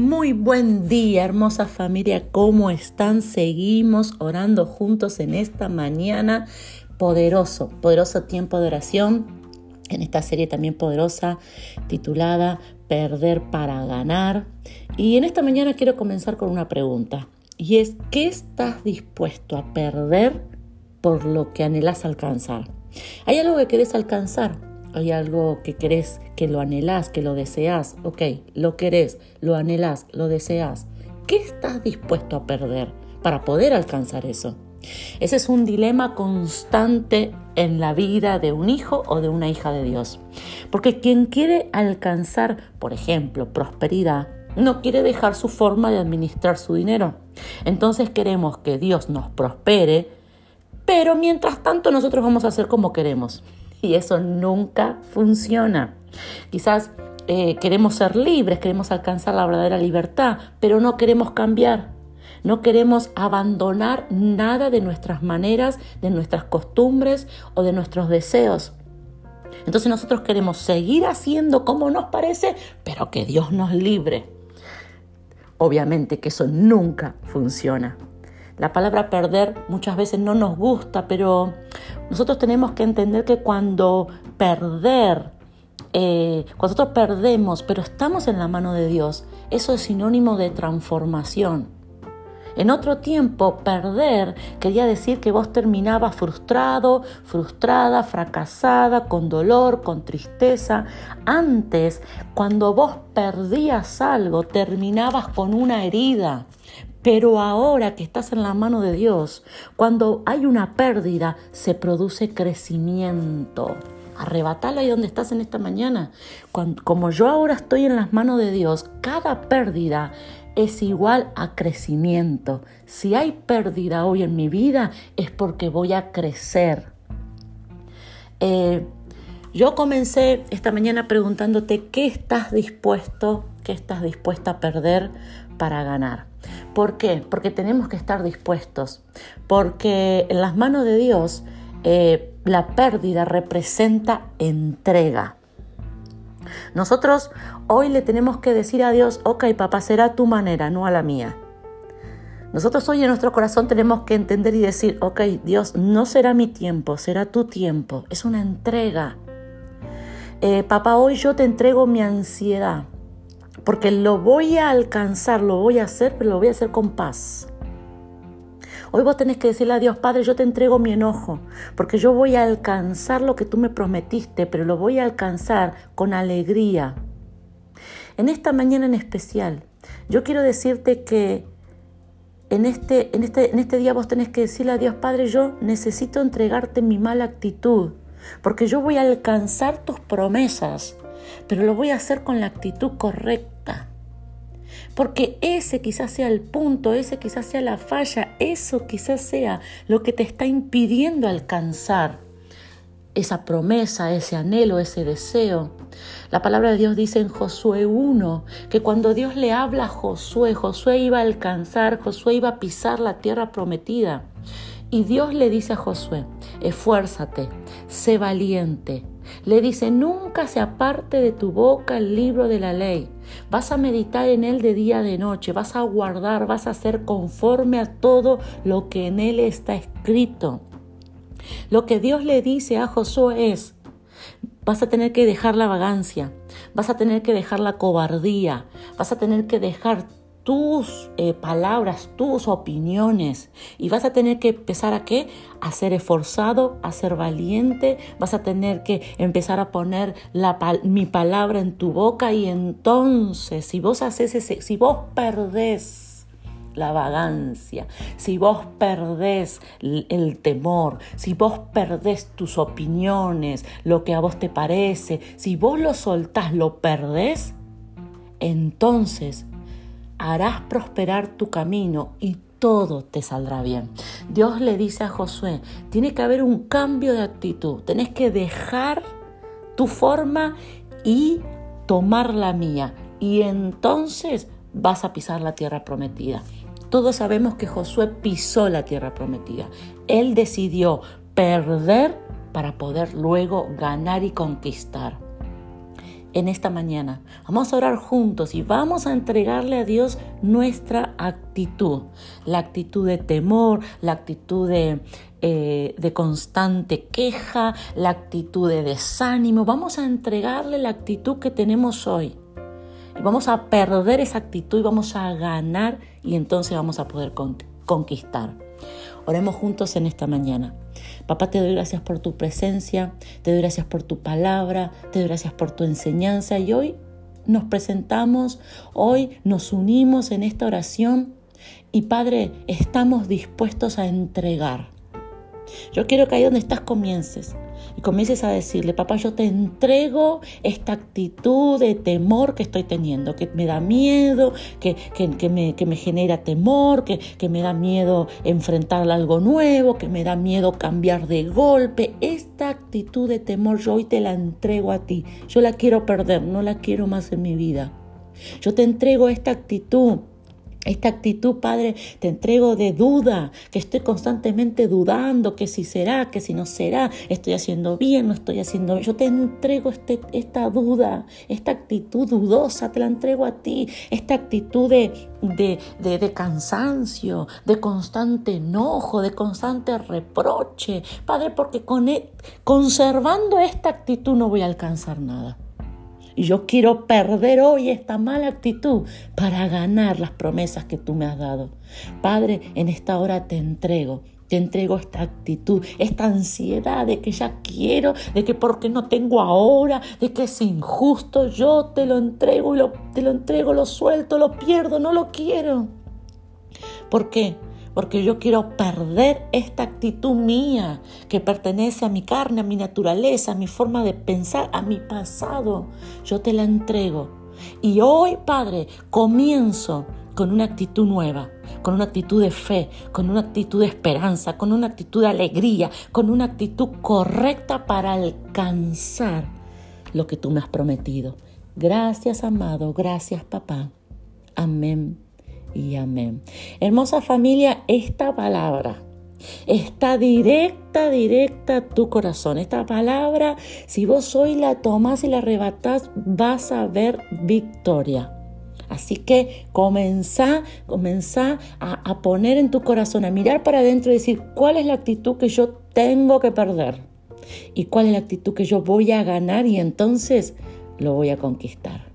Muy buen día, hermosa familia. ¿Cómo están? Seguimos orando juntos en esta mañana. Poderoso, poderoso tiempo de oración. En esta serie también poderosa titulada Perder para ganar. Y en esta mañana quiero comenzar con una pregunta. Y es, ¿qué estás dispuesto a perder por lo que anhelas alcanzar? ¿Hay algo que querés alcanzar? Hay algo que querés, que lo anhelás, que lo deseas, ok, lo querés, lo anhelás, lo deseas. ¿Qué estás dispuesto a perder para poder alcanzar eso? Ese es un dilema constante en la vida de un hijo o de una hija de Dios. Porque quien quiere alcanzar, por ejemplo, prosperidad, no quiere dejar su forma de administrar su dinero. Entonces queremos que Dios nos prospere, pero mientras tanto nosotros vamos a hacer como queremos y eso nunca funciona. Quizás eh, queremos ser libres, queremos alcanzar la verdadera libertad, pero no queremos cambiar. No queremos abandonar nada de nuestras maneras, de nuestras costumbres o de nuestros deseos. Entonces nosotros queremos seguir haciendo como nos parece, pero que Dios nos libre. Obviamente que eso nunca funciona. La palabra perder muchas veces no nos gusta, pero nosotros tenemos que entender que cuando perder, eh, cuando nosotros perdemos, pero estamos en la mano de Dios, eso es sinónimo de transformación. En otro tiempo, perder quería decir que vos terminabas frustrado, frustrada, fracasada, con dolor, con tristeza. Antes, cuando vos perdías algo, terminabas con una herida. Pero ahora que estás en la mano de Dios, cuando hay una pérdida, se produce crecimiento. Arrebatala ahí donde estás en esta mañana. como yo ahora estoy en las manos de Dios, cada pérdida es igual a crecimiento. Si hay pérdida hoy en mi vida, es porque voy a crecer. Eh, yo comencé esta mañana preguntándote qué estás dispuesto, qué estás dispuesta a perder para ganar. ¿Por qué? Porque tenemos que estar dispuestos, porque en las manos de Dios eh, la pérdida representa entrega. Nosotros hoy le tenemos que decir a Dios, ok papá, será tu manera, no a la mía. Nosotros hoy en nuestro corazón tenemos que entender y decir, ok Dios, no será mi tiempo, será tu tiempo. Es una entrega. Eh, papá, hoy yo te entrego mi ansiedad porque lo voy a alcanzar, lo voy a hacer, pero lo voy a hacer con paz. Hoy vos tenés que decirle a Dios, Padre, yo te entrego mi enojo, porque yo voy a alcanzar lo que tú me prometiste, pero lo voy a alcanzar con alegría. En esta mañana en especial, yo quiero decirte que en este, en este, en este día vos tenés que decirle a Dios, Padre, yo necesito entregarte mi mala actitud, porque yo voy a alcanzar tus promesas pero lo voy a hacer con la actitud correcta. Porque ese quizás sea el punto, ese quizás sea la falla, eso quizás sea lo que te está impidiendo alcanzar esa promesa, ese anhelo, ese deseo. La palabra de Dios dice en Josué 1 que cuando Dios le habla a Josué, Josué iba a alcanzar, Josué iba a pisar la tierra prometida. Y Dios le dice a Josué, esfuérzate, sé valiente, le dice, nunca se aparte de tu boca el libro de la ley. Vas a meditar en él de día de noche, vas a guardar, vas a ser conforme a todo lo que en él está escrito. Lo que Dios le dice a Josué es, vas a tener que dejar la vagancia, vas a tener que dejar la cobardía, vas a tener que dejar tus eh, palabras, tus opiniones. Y vas a tener que empezar a qué? A ser esforzado, a ser valiente, vas a tener que empezar a poner la, mi palabra en tu boca. Y entonces si vos haces ese, si vos perdés la vagancia, si vos perdés el temor, si vos perdés tus opiniones, lo que a vos te parece, si vos lo soltás, lo perdés, entonces harás prosperar tu camino y todo te saldrá bien. Dios le dice a Josué, tiene que haber un cambio de actitud, tenés que dejar tu forma y tomar la mía. Y entonces vas a pisar la tierra prometida. Todos sabemos que Josué pisó la tierra prometida. Él decidió perder para poder luego ganar y conquistar. En esta mañana. Vamos a orar juntos y vamos a entregarle a Dios nuestra actitud. La actitud de temor, la actitud de, eh, de constante queja, la actitud de desánimo. Vamos a entregarle la actitud que tenemos hoy. Y vamos a perder esa actitud y vamos a ganar y entonces vamos a poder conquistar. Oremos juntos en esta mañana. Papá, te doy gracias por tu presencia, te doy gracias por tu palabra, te doy gracias por tu enseñanza y hoy nos presentamos, hoy nos unimos en esta oración y Padre, estamos dispuestos a entregar. Yo quiero que ahí donde estás comiences y comiences a decirle, papá, yo te entrego esta actitud de temor que estoy teniendo, que me da miedo, que, que, me, que me, genera temor, que, que me da miedo enfrentar algo nuevo, que me da miedo cambiar de golpe. Esta actitud de temor yo hoy te la entrego a ti. Yo la quiero perder, no la quiero más en mi vida. Yo te entrego esta actitud esta actitud, Padre, te entrego de duda, que estoy constantemente dudando, que si será, que si no será, estoy haciendo bien, no estoy haciendo bien. Yo te entrego este, esta duda, esta actitud dudosa, te la entrego a ti, esta actitud de, de, de cansancio, de constante enojo, de constante reproche. Padre, porque e, conservando esta actitud no voy a alcanzar nada. Y yo quiero perder hoy esta mala actitud para ganar las promesas que tú me has dado. Padre, en esta hora te entrego te entrego esta actitud, esta ansiedad de que ya quiero, de que porque no tengo ahora, de que es injusto, yo te lo entrego y lo, te lo entrego, lo suelto, lo pierdo, no lo quiero. ¿Por qué? Porque yo quiero perder esta actitud mía que pertenece a mi carne, a mi naturaleza, a mi forma de pensar, a mi pasado. Yo te la entrego. Y hoy, Padre, comienzo con una actitud nueva, con una actitud de fe, con una actitud de esperanza, con una actitud de alegría, con una actitud correcta para alcanzar lo que tú me has prometido. Gracias, amado. Gracias, papá. Amén y amén. Hermosa familia, esta palabra está directa, directa a tu corazón. Esta palabra, si vos hoy la tomas y la arrebatás, vas a ver victoria. Así que comenzá, comenzá a, a poner en tu corazón, a mirar para adentro y decir cuál es la actitud que yo tengo que perder y cuál es la actitud que yo voy a ganar y entonces lo voy a conquistar.